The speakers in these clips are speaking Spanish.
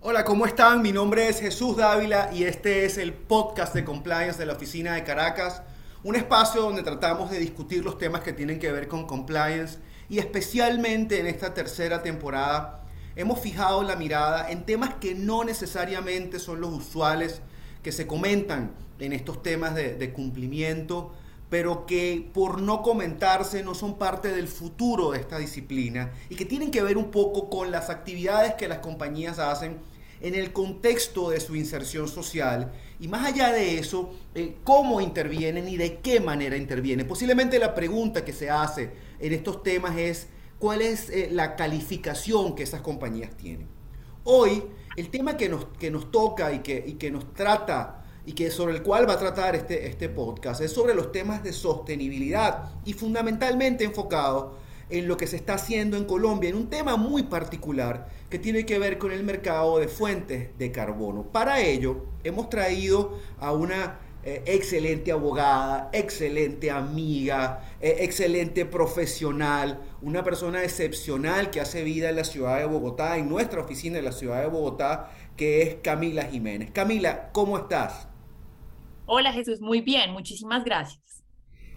Hola, ¿cómo están? Mi nombre es Jesús Dávila y este es el podcast de compliance de la oficina de Caracas, un espacio donde tratamos de discutir los temas que tienen que ver con compliance y especialmente en esta tercera temporada hemos fijado la mirada en temas que no necesariamente son los usuales que se comentan en estos temas de, cumplimiento, pero que por no comentarse no son parte del futuro de esta disciplina y que tienen que ver un poco con las actividades que las compañías hacen en el contexto de su inserción social y más allá de eso, eh, cómo intervienen y de qué manera intervienen. Posiblemente la pregunta que se hace en estos temas es cuál es eh, la calificación que esas compañías tienen. Hoy, el tema que nos, que nos toca y que, y que nos trata y que sobre el cual va a tratar este, este podcast es sobre los temas de sostenibilidad y fundamentalmente enfocado en lo que se está haciendo en Colombia, en un tema muy particular que tiene que ver con el mercado de fuentes de carbono. Para ello, hemos traído a una eh, excelente abogada, excelente amiga, eh, excelente profesional, una persona excepcional que hace vida en la ciudad de Bogotá, en nuestra oficina en la ciudad de Bogotá, que es Camila Jiménez. Camila, ¿cómo estás? Hola Jesús, muy bien, muchísimas gracias.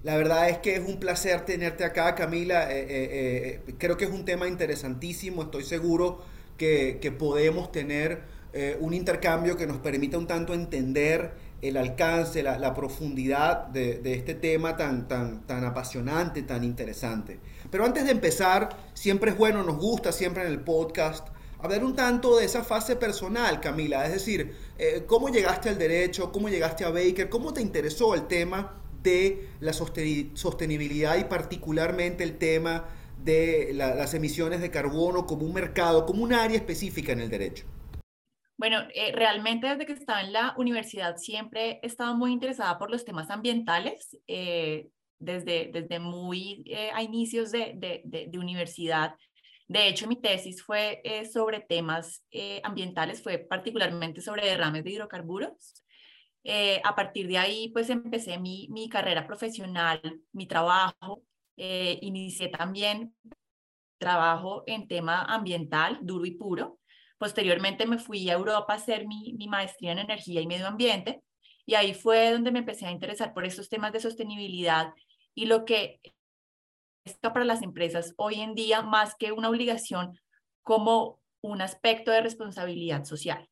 La verdad es que es un placer tenerte acá, Camila. Eh, creo que es un tema interesantísimo. Estoy seguro que, podemos tener eh, un intercambio que nos permita un tanto entender el alcance, la, profundidad de, este tema tan, tan, tan apasionante, tan interesante. Pero antes de empezar, siempre es bueno, nos gusta siempre en el podcast hablar un tanto de esa fase personal, Camila. Es decir, eh, cómo llegaste al derecho, cómo llegaste a Baker, cómo te interesó el tema de la sostenibilidad y particularmente el tema de las emisiones de carbono como un mercado, como un área específica en el derecho? Bueno, eh, realmente desde que estaba en la universidad siempre he estado muy interesada por los temas ambientales. Eh, desde, desde muy a inicios de, de, de, universidad. De hecho, mi tesis fue sobre temas ambientales, fue particularmente sobre derrames de hidrocarburos. a partir de ahí, pues empecé mi, mi carrera profesional, mi trabajo eh, inicié también trabajo en tema ambiental duro y puro. Posteriormente me fui a Europa a hacer mi, mi maestría en energía y medio ambiente y ahí fue donde me empecé a interesar por estos temas de sostenibilidad y lo que para las empresas hoy en día más que una obligación como un aspecto de responsabilidad social.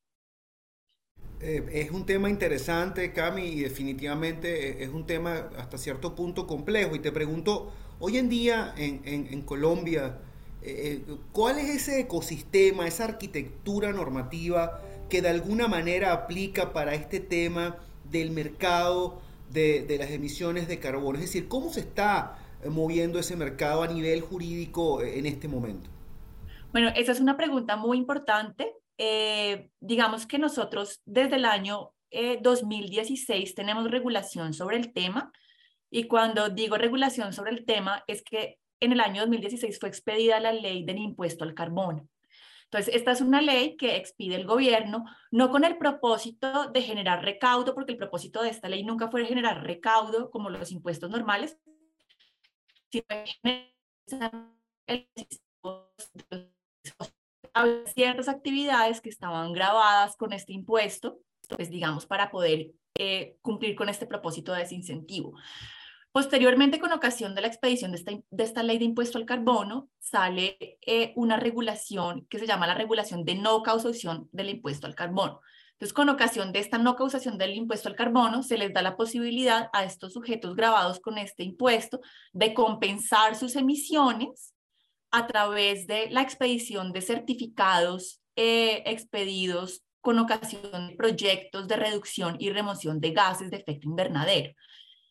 Eh, es un tema interesante, Cami, y definitivamente es un tema hasta cierto punto complejo. Y te pregunto, Hoy en día en, Colombia, eh, eh, ¿cuál es ese ecosistema, esa arquitectura normativa que de alguna manera aplica para este tema del mercado de, las emisiones de carbono? Es decir, ¿cómo se está moviendo ese mercado a nivel jurídico en este momento? Bueno, esa es una pregunta muy importante. digamos que nosotros desde el año 2016 tenemos regulación sobre el tema y cuando digo regulación sobre el tema, es que en el año 2016 fue expedida la ley del impuesto al carbono. Entonces, esta es una ley que expide el gobierno, no con el propósito de generar recaudo, porque el propósito de esta ley nunca fue generar recaudo como los impuestos normales, ciertas actividades que estaban grabadas con este impuesto, pues digamos, para poder eh, cumplir con este propósito de desincentivo. Posteriormente, con ocasión de la expedición de esta, ley de impuesto al carbono, sale eh, una regulación que se llama la regulación de no causación del impuesto al carbono. Entonces, con ocasión de esta no causación del impuesto al carbono, se les da la posibilidad a estos sujetos grabados con este impuesto de compensar sus emisiones a través de la expedición de certificados eh, expedidos con ocasión de proyectos de reducción y remoción de gases de efecto invernadero.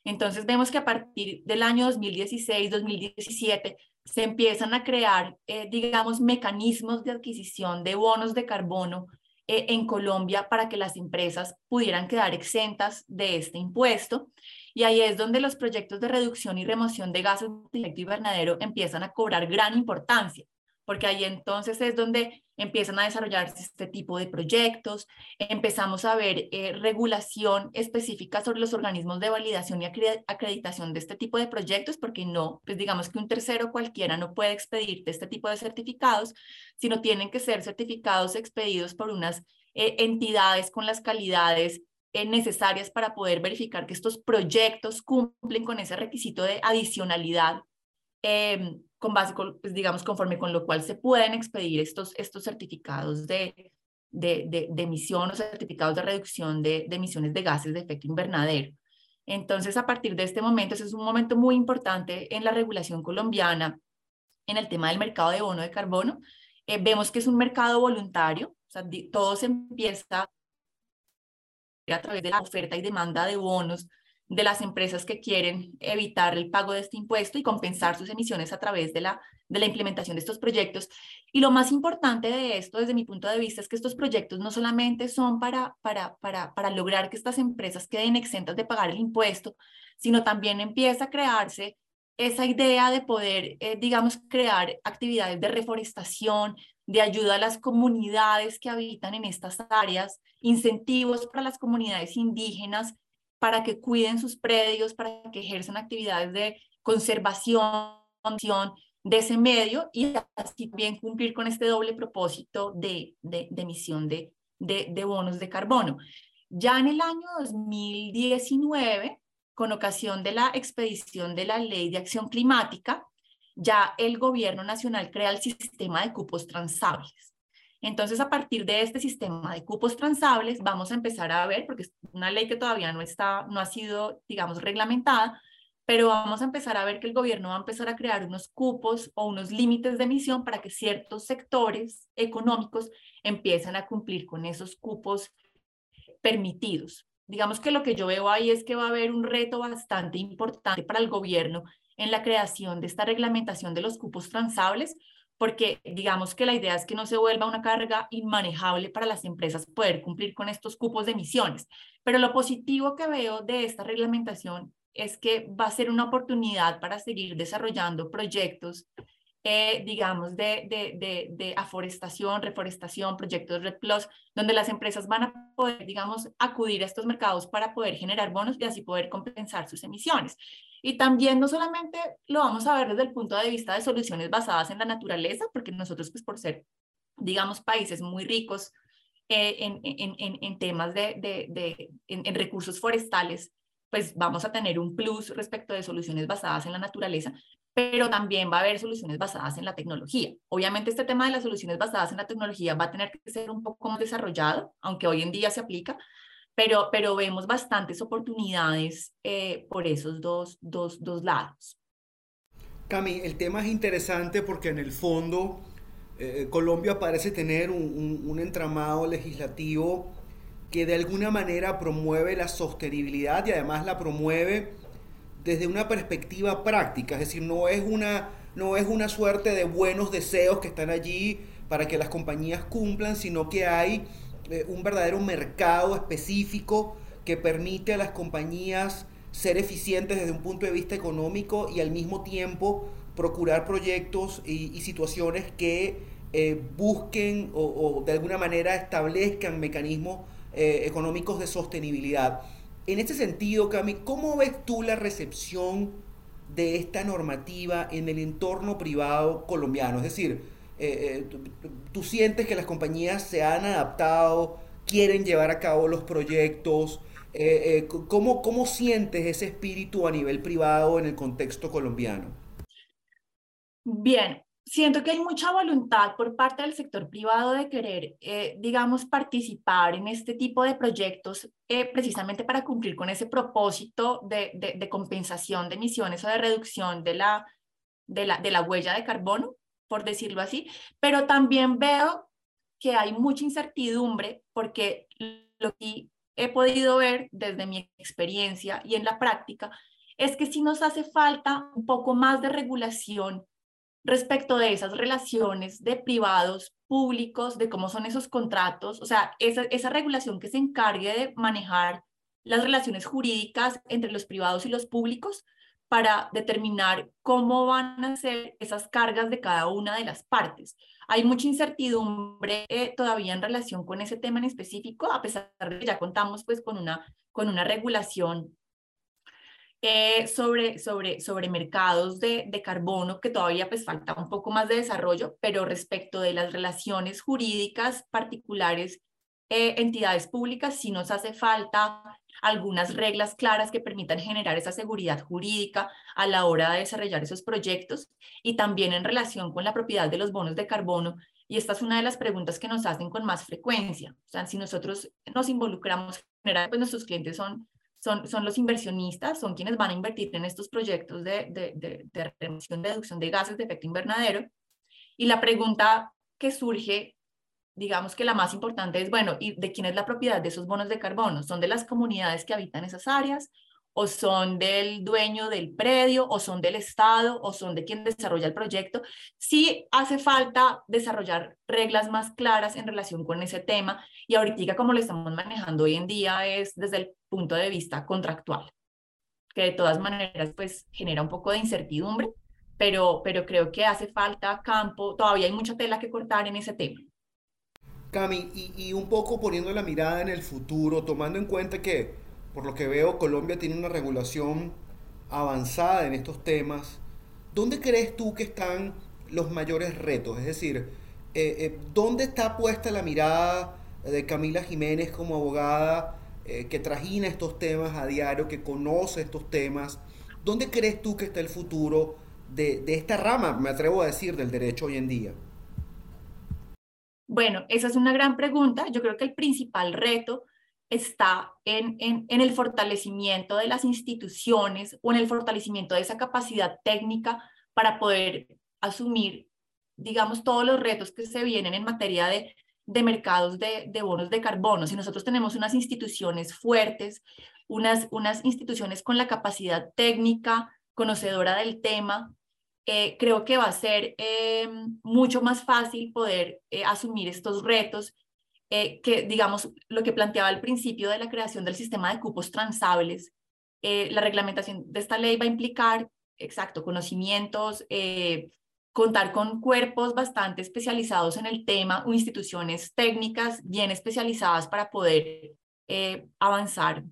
Entonces vemos que a partir del año 2016, 2017, se empiezan a crear, eh, digamos, mecanismos de adquisición de bonos de carbono eh, en Colombia para que las empresas pudieran quedar exentas de este impuesto. Y ahí es donde los proyectos de reducción y remoción de gases de efecto invernadero empiezan a cobrar gran importancia, porque ahí entonces es donde empiezan a desarrollarse este tipo de proyectos, empezamos a ver eh, regulación específica sobre los organismos de validación y acreditación de este tipo de proyectos, porque no, pues digamos que un tercero cualquiera no puede expedirte este tipo de certificados, sino tienen que ser certificados expedidos por unas eh, entidades con las calidades eh, necesarias para poder verificar que estos proyectos cumplen con ese requisito de adicionalidad em, con base, pues, digamos, conforme con lo cual se pueden expedir estos, estos certificados de, de, de, emisión o certificados de reducción de, emisiones de gases de efecto invernadero. Entonces, a partir de este momento, ese es un momento muy importante en la regulación colombiana en el tema del mercado de bono de carbono. Eh, vemos que es un mercado voluntario, o todo se empieza a través de la oferta y demanda de bonos de las empresas que quieren evitar el pago de este impuesto y compensar sus emisiones a través de la, de la implementación de estos proyectos. Y lo más importante de esto, desde mi punto de vista, es que estos proyectos no solamente son para, para, para, para lograr que estas empresas queden exentas de pagar el impuesto, sino también empieza a crearse esa idea de poder, eh, digamos, crear actividades de reforestación, de ayuda a las comunidades que habitan en estas áreas, incentivos para las comunidades indígenas para que cuiden sus predios, para que ejerzan actividades de conservación de ese medio y así bien cumplir con este doble propósito de, de, emisión de, de, bonos de carbono. Ya en el año 2019, con ocasión de la expedición de la Ley de Acción Climática, ya el gobierno nacional crea el sistema de cupos transables. Entonces, a partir de este sistema de cupos transables, vamos a empezar a ver, porque es una ley que todavía no, está, no ha sido, digamos, reglamentada, pero vamos a empezar a ver que el gobierno va a empezar a crear unos cupos o unos límites de emisión para que ciertos sectores económicos empiecen a cumplir con esos cupos permitidos. Digamos que lo que yo veo ahí es que va a haber un reto bastante importante para el gobierno en la creación de esta reglamentación de los cupos transables, porque digamos que la idea es que no se vuelva una carga inmanejable para las empresas poder cumplir con estos cupos de emisiones. Pero lo positivo que veo de esta reglamentación es que va a ser una oportunidad para seguir desarrollando proyectos, eh, digamos, de, de, de, de, aforestación, reforestación, proyectos Red Plus, donde las empresas van a poder, digamos, acudir a estos mercados para poder generar bonos y así poder compensar sus emisiones. Y también no solamente lo vamos a ver desde el punto de vista de soluciones basadas en la naturaleza, porque nosotros, pues por ser, digamos, países muy ricos eh, en, en, en, en, temas de, de, de en, recursos forestales, pues vamos a tener un plus respecto de soluciones basadas en la naturaleza, pero también va a haber soluciones basadas en la tecnología. Obviamente este tema de las soluciones basadas en la tecnología va a tener que ser un poco más desarrollado, aunque hoy en día se aplica, pero, pero vemos bastantes oportunidades eh, por esos dos, dos, dos lados. Cami, el tema es interesante porque en el fondo eh, Colombia parece tener un, un, entramado legislativo que de alguna manera promueve la sostenibilidad y además la promueve desde una perspectiva práctica, es decir, no es una, no es una suerte de buenos deseos que están allí para que las compañías cumplan, sino que hay eh, un verdadero mercado específico que permite a las compañías ser eficientes desde un punto de vista económico y al mismo tiempo procurar proyectos y, situaciones que eh, busquen o, de alguna manera establezcan mecanismos eh, económicos de sostenibilidad. En este sentido, Cami, ¿cómo ves tú la recepción de esta normativa en el entorno privado colombiano? Es decir, eh, eh, tú, sientes que las compañías se han adaptado, quieren llevar a cabo los proyectos. Eh, ¿cómo, ¿Cómo sientes ese espíritu a nivel privado en el contexto colombiano? Bien, siento que hay mucha voluntad por parte del sector privado de querer, digamos, participar en este tipo de proyectos precisamente para cumplir con ese propósito de, de, de, compensación de emisiones o de reducción de la, de la, de la huella de carbono por decirlo así, pero también veo que hay mucha incertidumbre porque lo que he podido ver desde mi experiencia y en la práctica es que si nos hace falta un poco más de regulación respecto de esas relaciones de privados, públicos, de cómo son esos contratos, o sea, esa, esa regulación que se encargue de manejar las relaciones jurídicas entre los privados y los públicos, para determinar cómo van a ser esas cargas de cada una de las partes. Hay mucha incertidumbre eh, todavía en relación con ese tema en específico, a pesar de que ya contamos pues con una, con una regulación eh, sobre, sobre, sobre mercados de, de, carbono, que todavía pues falta un poco más de desarrollo, pero respecto de las relaciones jurídicas particulares, eh, entidades públicas, sí nos hace falta algunas reglas claras que permitan generar esa seguridad jurídica a la hora de desarrollar esos proyectos y también en relación con la propiedad de los bonos de carbono. Y esta es una de las preguntas que nos hacen con más frecuencia. O sea, si nosotros nos involucramos, pues nuestros clientes son son, son los inversionistas, son quienes van a invertir en estos proyectos de, de, de, de reducción de gases de efecto invernadero. Y la pregunta que surge, digamos que la más importante es, bueno, ¿y de quién es la propiedad de esos bonos de carbono? ¿Son de las comunidades que habitan esas áreas? ¿O son del dueño del predio? ¿O son del Estado? ¿O son de quien desarrolla el proyecto? Sí hace falta desarrollar reglas más claras en relación con ese tema. Y ahorita, como lo estamos manejando hoy en día, es desde el punto de vista contractual, que de todas maneras pues genera un poco de incertidumbre, pero, pero creo que hace falta campo, todavía hay mucha tela que cortar en ese tema. Cami, y, un poco poniendo la mirada en el futuro, tomando en cuenta que, por lo que veo, Colombia tiene una regulación avanzada en estos temas, ¿dónde crees tú que están los mayores retos? Es decir, eh, eh, ¿dónde está puesta la mirada de Camila Jiménez como abogada eh, que trajina estos temas a diario, que conoce estos temas. ¿Dónde crees tú que está el futuro de esta rama, me atrevo a decir, del derecho hoy en día? Bueno, esa es una gran pregunta. Yo creo que el principal reto está en, el fortalecimiento de las instituciones o en el fortalecimiento de esa capacidad técnica para poder asumir, digamos, todos los retos que se vienen en materia de de mercados de, de, bonos de carbono. Si nosotros tenemos unas instituciones fuertes, unas, unas instituciones con la capacidad técnica, conocedora del tema, eh, creo que va a ser eh, mucho más fácil poder eh, asumir estos retos eh, que, digamos, lo que planteaba al principio de la creación del sistema de cupos transables, eh, la reglamentación de esta ley va a implicar, exacto, conocimientos, eh, contar con cuerpos bastante especializados en el tema o instituciones técnicas bien especializadas para poder avanzar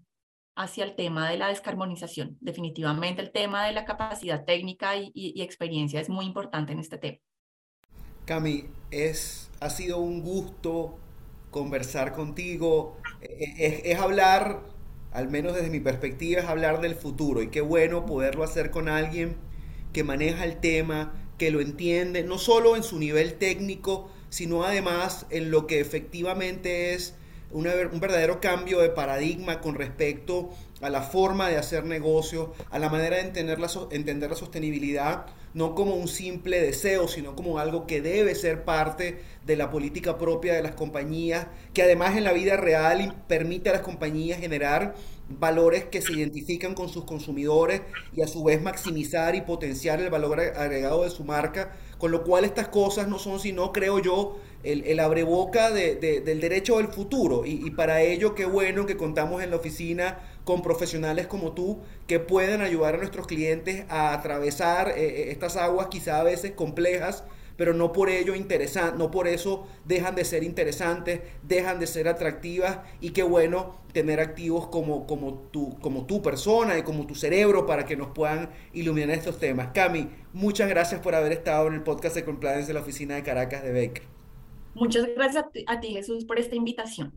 hacia el tema de la descarbonización. Definitivamente el tema de la capacidad técnica y, y, y experiencia es muy importante en este tema. Cami, es, ha sido un gusto conversar contigo, es, es hablar, al menos desde mi perspectiva, es hablar del futuro y qué bueno poderlo hacer con alguien que maneja el tema, que lo entiende, no solo en su nivel técnico, sino además en lo que efectivamente es una, un verdadero cambio de paradigma con respecto a la forma de hacer negocio, a la manera de entender la, entender la sostenibilidad, no como un simple deseo, sino como algo que debe ser parte de la política propia de las compañías, que además en la vida real permite a las compañías generar valores que se identifican con sus consumidores y a su vez maximizar y potenciar el valor agregado de su marca, con lo cual estas cosas no son sino, creo yo, el, el abreboca de, de, del derecho del futuro. Y, para ello, qué bueno que contamos en la oficina con profesionales como tú que pueden ayudar a nuestros clientes a atravesar eh, estas aguas quizá a veces complejas pero no por ello interesan, no por eso dejan de ser interesantes, dejan de ser atractivas y qué bueno tener activos como, como, tu, como tu persona y como tu cerebro para que nos puedan iluminar estos temas. Cami, muchas gracias por haber estado en el podcast de Compliance de la oficina de Caracas de Baker. Muchas gracias a ti, a ti Jesús por esta invitación.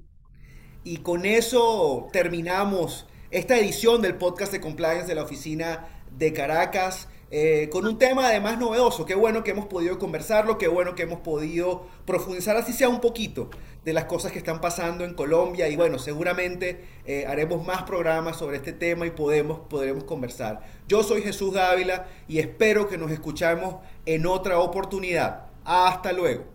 Y con eso terminamos esta edición del podcast de Compliance de la oficina de Caracas. Eh, con un tema además novedoso. Qué bueno que hemos podido conversarlo, qué bueno que hemos podido profundizar, así sea un poquito, de las cosas que están pasando en Colombia. Y bueno, seguramente eh, haremos más programas sobre este tema y podemos, podremos conversar. Yo soy Jesús Dávila y espero que nos escuchemos en otra oportunidad. Hasta luego.